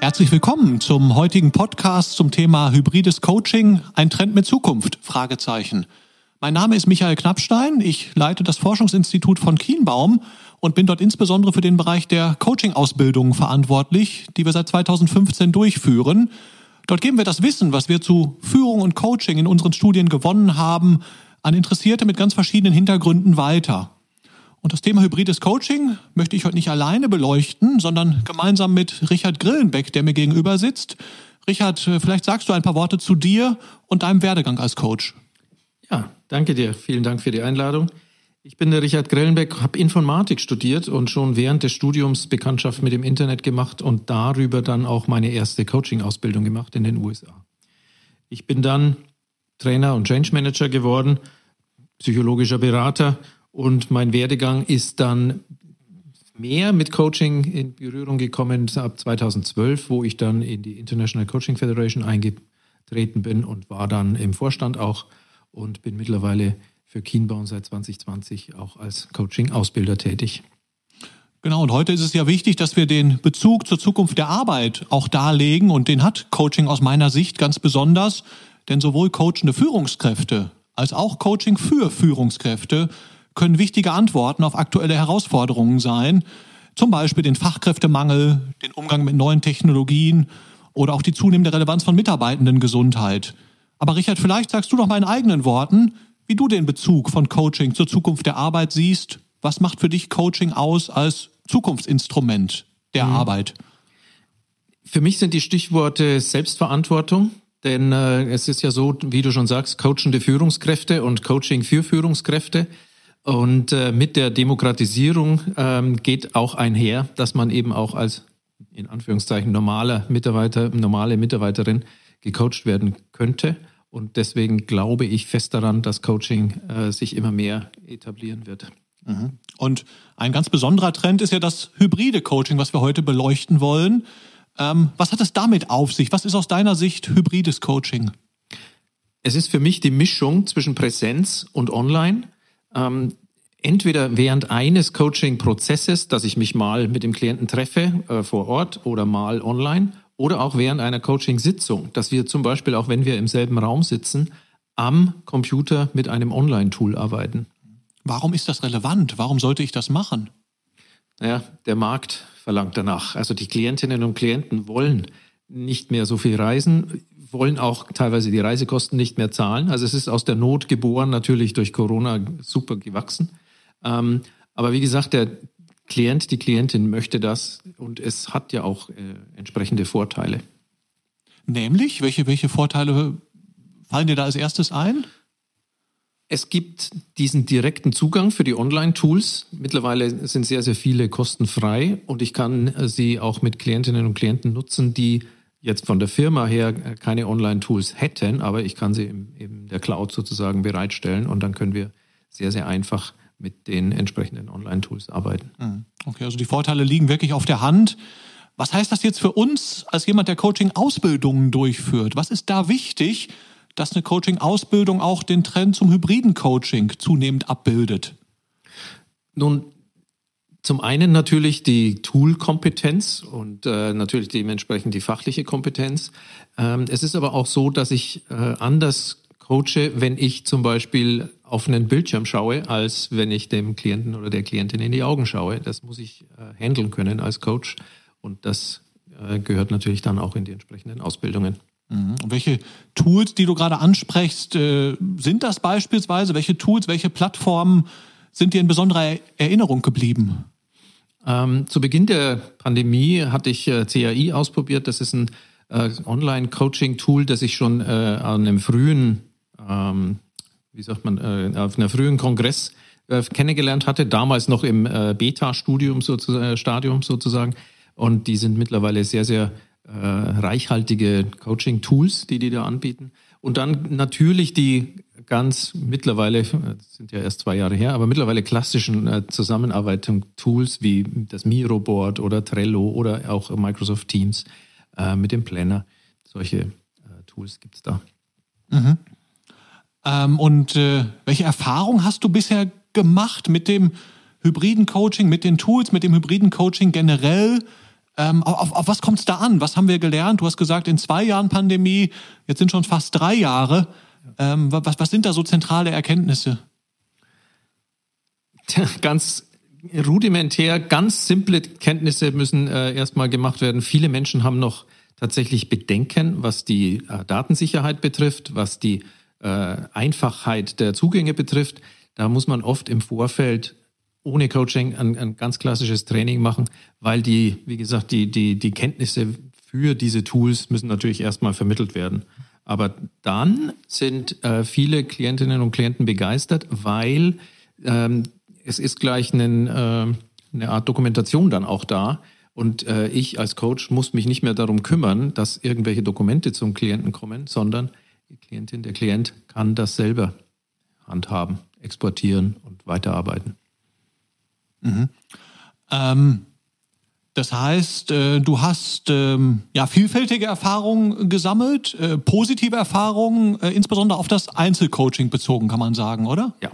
Herzlich willkommen zum heutigen Podcast zum Thema hybrides Coaching, ein Trend mit Zukunft? Fragezeichen. Mein Name ist Michael Knappstein. Ich leite das Forschungsinstitut von Kienbaum und bin dort insbesondere für den Bereich der Coaching-Ausbildung verantwortlich, die wir seit 2015 durchführen. Dort geben wir das Wissen, was wir zu Führung und Coaching in unseren Studien gewonnen haben, an Interessierte mit ganz verschiedenen Hintergründen weiter. Und das Thema hybrides Coaching möchte ich heute nicht alleine beleuchten, sondern gemeinsam mit Richard Grillenbeck, der mir gegenüber sitzt. Richard, vielleicht sagst du ein paar Worte zu dir und deinem Werdegang als Coach. Ja, danke dir. Vielen Dank für die Einladung. Ich bin der Richard Grellenbeck, habe Informatik studiert und schon während des Studiums Bekanntschaft mit dem Internet gemacht und darüber dann auch meine erste Coaching-Ausbildung gemacht in den USA. Ich bin dann Trainer und Change Manager geworden, psychologischer Berater und mein Werdegang ist dann mehr mit Coaching in Berührung gekommen ab 2012, wo ich dann in die International Coaching Federation eingetreten bin und war dann im Vorstand auch und bin mittlerweile für Kienbaum seit 2020 auch als Coaching-Ausbilder tätig. Genau, und heute ist es ja wichtig, dass wir den Bezug zur Zukunft der Arbeit auch darlegen und den hat Coaching aus meiner Sicht ganz besonders. Denn sowohl coachende Führungskräfte als auch Coaching für Führungskräfte können wichtige Antworten auf aktuelle Herausforderungen sein. Zum Beispiel den Fachkräftemangel, den Umgang mit neuen Technologien oder auch die zunehmende Relevanz von Mitarbeitendengesundheit. Aber Richard, vielleicht sagst du doch mal in eigenen Worten, wie du den Bezug von Coaching zur Zukunft der Arbeit siehst. Was macht für dich Coaching aus als Zukunftsinstrument der mhm. Arbeit? Für mich sind die Stichworte Selbstverantwortung, denn äh, es ist ja so, wie du schon sagst, coachende Führungskräfte und Coaching für Führungskräfte. Und äh, mit der Demokratisierung ähm, geht auch einher, dass man eben auch als in Anführungszeichen normaler Mitarbeiter, normale Mitarbeiterin gecoacht werden könnte. Und deswegen glaube ich fest daran, dass Coaching äh, sich immer mehr etablieren wird. Mhm. Und ein ganz besonderer Trend ist ja das hybride Coaching, was wir heute beleuchten wollen. Ähm, was hat es damit auf sich? Was ist aus deiner Sicht hybrides Coaching? Es ist für mich die Mischung zwischen Präsenz und Online. Ähm, entweder während eines Coaching-Prozesses, dass ich mich mal mit dem Klienten treffe äh, vor Ort oder mal online, oder auch während einer Coaching-Sitzung, dass wir zum Beispiel, auch wenn wir im selben Raum sitzen, am Computer mit einem Online-Tool arbeiten. Warum ist das relevant? Warum sollte ich das machen? Naja, der Markt verlangt danach. Also die Klientinnen und Klienten wollen nicht mehr so viel reisen, wollen auch teilweise die Reisekosten nicht mehr zahlen. Also es ist aus der Not geboren, natürlich durch Corona super gewachsen. Ähm, aber wie gesagt, der Klient, die Klientin möchte das und es hat ja auch äh, entsprechende Vorteile. Nämlich, welche, welche Vorteile fallen dir da als erstes ein? Es gibt diesen direkten Zugang für die Online-Tools. Mittlerweile sind sehr, sehr viele kostenfrei und ich kann sie auch mit Klientinnen und Klienten nutzen, die jetzt von der Firma her äh, keine Online-Tools hätten, aber ich kann sie in der Cloud sozusagen bereitstellen und dann können wir sehr, sehr einfach mit den entsprechenden Online-Tools arbeiten. Mhm. Okay, also die Vorteile liegen wirklich auf der Hand. Was heißt das jetzt für uns als jemand, der Coaching-Ausbildungen durchführt? Was ist da wichtig, dass eine Coaching-Ausbildung auch den Trend zum hybriden Coaching zunehmend abbildet? Nun, zum einen natürlich die Tool-Kompetenz und äh, natürlich dementsprechend die fachliche Kompetenz. Ähm, es ist aber auch so, dass ich äh, anders coache, wenn ich zum Beispiel auf einen Bildschirm schaue, als wenn ich dem Klienten oder der Klientin in die Augen schaue. Das muss ich äh, handeln können als Coach und das äh, gehört natürlich dann auch in die entsprechenden Ausbildungen. Mhm. Und welche Tools, die du gerade ansprichst, äh, sind das beispielsweise? Welche Tools, welche Plattformen sind dir in besonderer Erinnerung geblieben? Ähm, zu Beginn der Pandemie hatte ich äh, CAI ausprobiert. Das ist ein äh, Online-Coaching-Tool, das ich schon äh, an einem frühen ähm, wie sagt man, äh, auf einer frühen Kongress äh, kennengelernt hatte, damals noch im äh, Beta-Studium sozusagen, äh, Stadium sozusagen. Und die sind mittlerweile sehr, sehr reichhaltige Coaching-Tools, die die da anbieten. Und dann natürlich die ganz mittlerweile, sind ja erst zwei Jahre her, aber mittlerweile klassischen äh, Zusammenarbeitung-Tools wie das Miro-Board oder Trello oder auch Microsoft Teams äh, mit dem Planner. Solche äh, Tools gibt es da. Mhm. Ähm, und äh, welche Erfahrung hast du bisher gemacht mit dem hybriden Coaching, mit den Tools, mit dem hybriden Coaching generell? Ähm, auf, auf, was kommt es da an? Was haben wir gelernt? Du hast gesagt, in zwei Jahren Pandemie, jetzt sind schon fast drei Jahre. Ähm, was, was sind da so zentrale Erkenntnisse? Ganz rudimentär, ganz simple Kenntnisse müssen äh, erstmal gemacht werden. Viele Menschen haben noch tatsächlich Bedenken, was die äh, Datensicherheit betrifft, was die äh, Einfachheit der Zugänge betrifft. Da muss man oft im Vorfeld ohne Coaching ein, ein, ganz klassisches Training machen, weil die, wie gesagt, die, die, die Kenntnisse für diese Tools müssen natürlich erstmal vermittelt werden. Aber dann sind äh, viele Klientinnen und Klienten begeistert, weil ähm, es ist gleich einen, äh, eine Art Dokumentation dann auch da. Und äh, ich als Coach muss mich nicht mehr darum kümmern, dass irgendwelche Dokumente zum Klienten kommen, sondern die Klientin, der Klient kann das selber handhaben, exportieren und weiterarbeiten. Mhm. Ähm, das heißt, äh, du hast ähm, ja vielfältige Erfahrungen gesammelt, äh, positive Erfahrungen, äh, insbesondere auf das Einzelcoaching bezogen, kann man sagen, oder? Ja.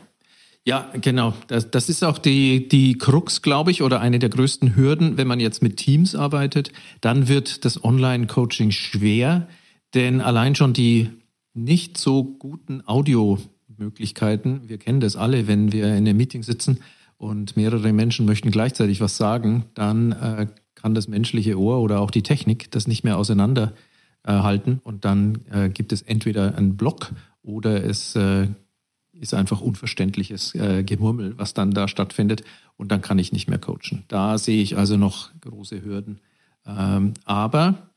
Ja, genau. Das, das ist auch die, die Krux, glaube ich, oder eine der größten Hürden, wenn man jetzt mit Teams arbeitet. Dann wird das Online-Coaching schwer, denn allein schon die nicht so guten Audiomöglichkeiten, wir kennen das alle, wenn wir in einem Meeting sitzen, und mehrere Menschen möchten gleichzeitig was sagen, dann äh, kann das menschliche Ohr oder auch die Technik das nicht mehr auseinanderhalten äh, und dann äh, gibt es entweder einen Block oder es äh, ist einfach unverständliches äh, Gemurmel, was dann da stattfindet und dann kann ich nicht mehr coachen. Da sehe ich also noch große Hürden. Ähm, aber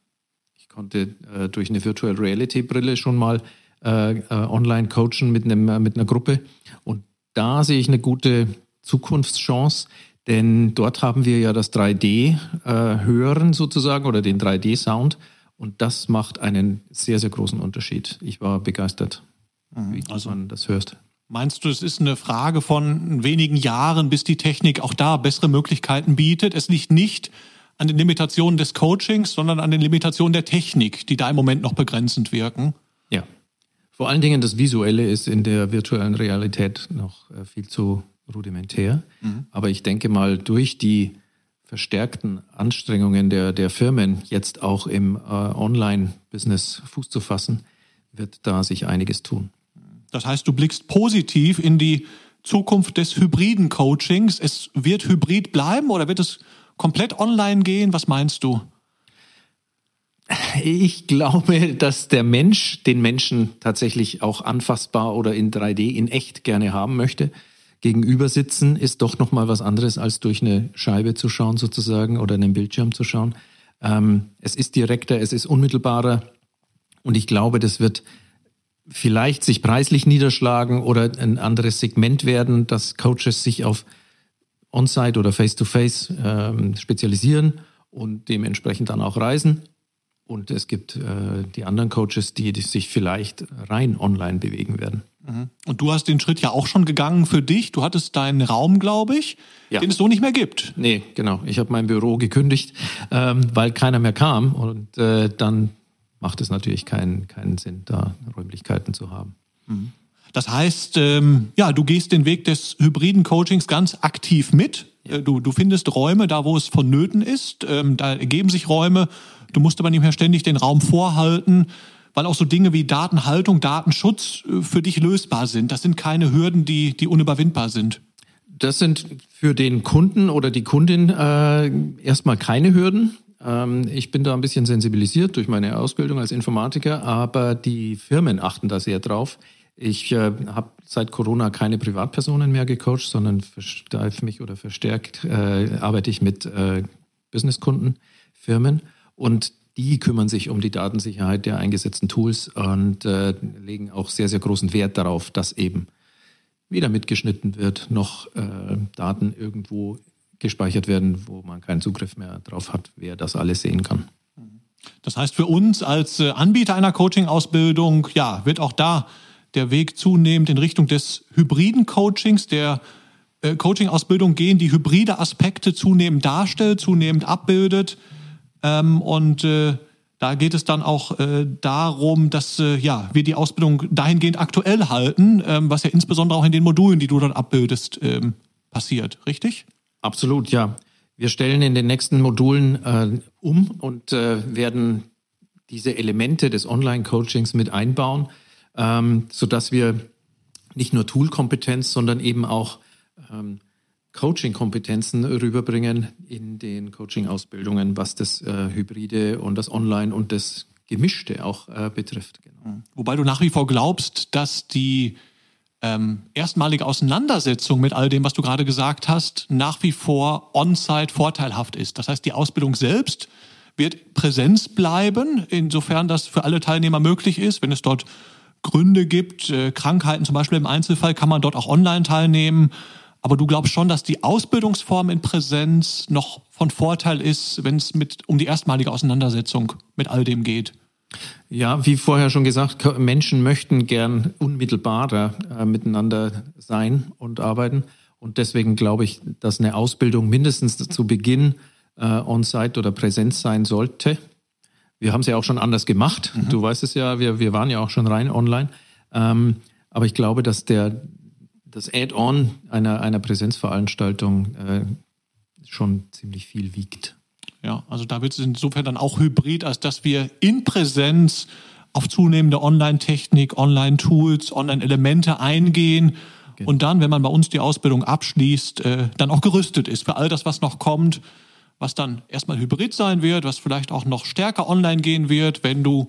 ich konnte äh, durch eine Virtual Reality Brille schon mal online coachen mit, einem, mit einer Gruppe und da sehe ich eine gute Zukunftschance, denn dort haben wir ja das 3D-Hören äh, sozusagen oder den 3D-Sound und das macht einen sehr, sehr großen Unterschied. Ich war begeistert, mhm. wie also, man das hörst. Meinst du, es ist eine Frage von wenigen Jahren, bis die Technik auch da bessere Möglichkeiten bietet? Es liegt nicht an den Limitationen des Coachings, sondern an den Limitationen der Technik, die da im Moment noch begrenzend wirken? Ja. Vor allen Dingen das Visuelle ist in der virtuellen Realität noch äh, viel zu rudimentär. Mhm. Aber ich denke mal, durch die verstärkten Anstrengungen der, der Firmen, jetzt auch im äh, Online-Business Fuß zu fassen, wird da sich einiges tun. Das heißt, du blickst positiv in die Zukunft des hybriden Coachings. Es wird hybrid bleiben oder wird es komplett online gehen? Was meinst du? Ich glaube, dass der Mensch den Menschen tatsächlich auch anfassbar oder in 3D in echt gerne haben möchte gegenüber sitzen ist doch noch mal was anderes als durch eine Scheibe zu schauen sozusagen oder einen Bildschirm zu schauen. Ähm, es ist direkter, es ist unmittelbarer und ich glaube, das wird vielleicht sich preislich niederschlagen oder ein anderes Segment werden, dass Coaches sich auf On-Site oder Face-to-Face ähm, spezialisieren und dementsprechend dann auch reisen. Und es gibt äh, die anderen Coaches, die, die sich vielleicht rein online bewegen werden. Mhm. Und du hast den Schritt ja auch schon gegangen für dich. Du hattest deinen Raum, glaube ich, ja. den es so nicht mehr gibt. Nee, genau. Ich habe mein Büro gekündigt, ähm, weil keiner mehr kam. Und äh, dann macht es natürlich keinen, keinen Sinn, da Räumlichkeiten zu haben. Mhm. Das heißt, ähm, ja, du gehst den Weg des hybriden Coachings ganz aktiv mit. Ja. Äh, du, du findest Räume da, wo es vonnöten ist. Ähm, da ergeben sich Räume. Du musst aber nicht mehr ständig den Raum vorhalten weil auch so Dinge wie Datenhaltung, Datenschutz äh, für dich lösbar sind. Das sind keine Hürden, die, die unüberwindbar sind. Das sind für den Kunden oder die Kundin äh, erstmal keine Hürden. Ähm, ich bin da ein bisschen sensibilisiert durch meine Ausbildung als Informatiker, aber die Firmen achten da sehr drauf. Ich äh, habe seit Corona keine Privatpersonen mehr gecoacht, sondern versteife mich oder verstärkt äh, arbeite ich mit äh, Businesskunden, Firmen. Und die kümmern sich um die Datensicherheit der eingesetzten Tools und äh, legen auch sehr, sehr großen Wert darauf, dass eben weder mitgeschnitten wird, noch äh, Daten irgendwo gespeichert werden, wo man keinen Zugriff mehr drauf hat, wer das alles sehen kann. Das heißt, für uns als äh, Anbieter einer Coaching-Ausbildung, ja, wird auch da der Weg zunehmend in Richtung des hybriden Coachings, der äh, Coaching-Ausbildung gehen, die hybride Aspekte zunehmend darstellt, zunehmend abbildet. Ähm, und äh, da geht es dann auch äh, darum, dass äh, ja, wir die Ausbildung dahingehend aktuell halten, ähm, was ja insbesondere auch in den Modulen, die du dort abbildest, ähm, passiert, richtig? Absolut, ja. Wir stellen in den nächsten Modulen äh, um und äh, werden diese Elemente des Online-Coachings mit einbauen, ähm, sodass wir nicht nur Tool-Kompetenz, sondern eben auch ähm, Coaching-Kompetenzen rüberbringen in den Coaching-Ausbildungen, was das äh, Hybride und das Online und das Gemischte auch äh, betrifft. Genau. Wobei du nach wie vor glaubst, dass die ähm, erstmalige Auseinandersetzung mit all dem, was du gerade gesagt hast, nach wie vor on-site vorteilhaft ist. Das heißt, die Ausbildung selbst wird Präsenz bleiben, insofern das für alle Teilnehmer möglich ist. Wenn es dort Gründe gibt, äh, Krankheiten zum Beispiel im Einzelfall, kann man dort auch online teilnehmen. Aber du glaubst schon, dass die Ausbildungsform in Präsenz noch von Vorteil ist, wenn es mit um die erstmalige Auseinandersetzung mit all dem geht? Ja, wie vorher schon gesagt, Menschen möchten gern unmittelbarer äh, miteinander sein und arbeiten. Und deswegen glaube ich, dass eine Ausbildung mindestens zu Beginn äh, on-site oder Präsenz sein sollte. Wir haben es ja auch schon anders gemacht. Mhm. Du weißt es ja, wir, wir waren ja auch schon rein online. Ähm, aber ich glaube, dass der, das Add-on einer, einer Präsenzveranstaltung äh, schon ziemlich viel wiegt. Ja, also da wird es insofern dann auch hybrid, als dass wir in Präsenz auf zunehmende Online-Technik, Online-Tools, Online-Elemente eingehen genau. und dann, wenn man bei uns die Ausbildung abschließt, äh, dann auch gerüstet ist für all das, was noch kommt, was dann erstmal hybrid sein wird, was vielleicht auch noch stärker online gehen wird, wenn du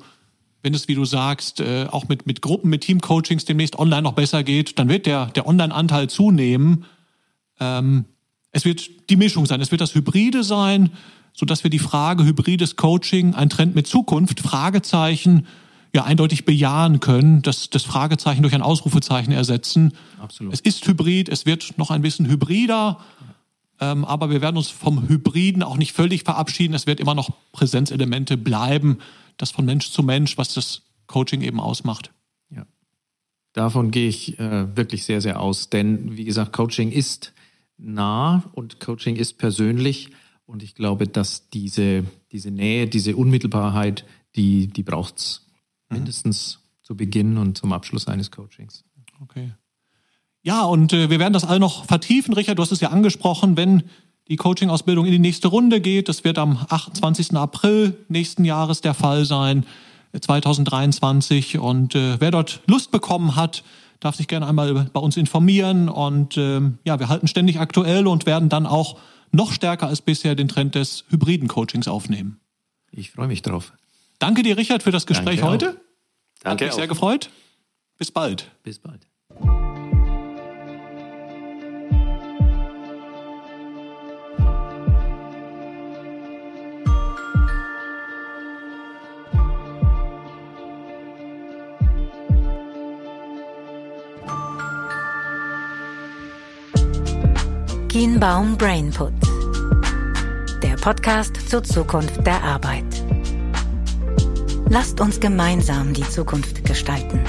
wenn es, wie du sagst, äh, auch mit, mit Gruppen, mit Team-Coachings demnächst online noch besser geht, dann wird der, der Online-Anteil zunehmen. Ähm, es wird die Mischung sein, es wird das Hybride sein, so dass wir die Frage hybrides Coaching, ein Trend mit Zukunft, Fragezeichen, ja eindeutig bejahen können, dass das Fragezeichen durch ein Ausrufezeichen ersetzen. Absolut. Es ist hybrid, es wird noch ein bisschen hybrider, ähm, aber wir werden uns vom Hybriden auch nicht völlig verabschieden. Es wird immer noch Präsenzelemente bleiben, das von Mensch zu Mensch, was das Coaching eben ausmacht. Ja. Davon gehe ich äh, wirklich sehr, sehr aus, denn wie gesagt, Coaching ist nah und Coaching ist persönlich. Und ich glaube, dass diese, diese Nähe, diese Unmittelbarkeit, die, die braucht es mhm. mindestens zu Beginn und zum Abschluss eines Coachings. Okay. Ja, und äh, wir werden das all noch vertiefen. Richard, du hast es ja angesprochen, wenn die Coaching-Ausbildung in die nächste Runde geht. Das wird am 28. April nächsten Jahres der Fall sein, 2023. Äh, und äh, wer dort Lust bekommen hat, darf sich gerne einmal bei uns informieren. Und ähm, ja, wir halten ständig aktuell und werden dann auch noch stärker als bisher den Trend des hybriden Coachings aufnehmen. Ich freue mich drauf. Danke dir, Richard, für das Gespräch Danke heute. Auch. Danke. Hat mich sehr gefreut. Bis bald. Bis bald. Kienbaum Brainput. Der Podcast zur Zukunft der Arbeit. Lasst uns gemeinsam die Zukunft gestalten.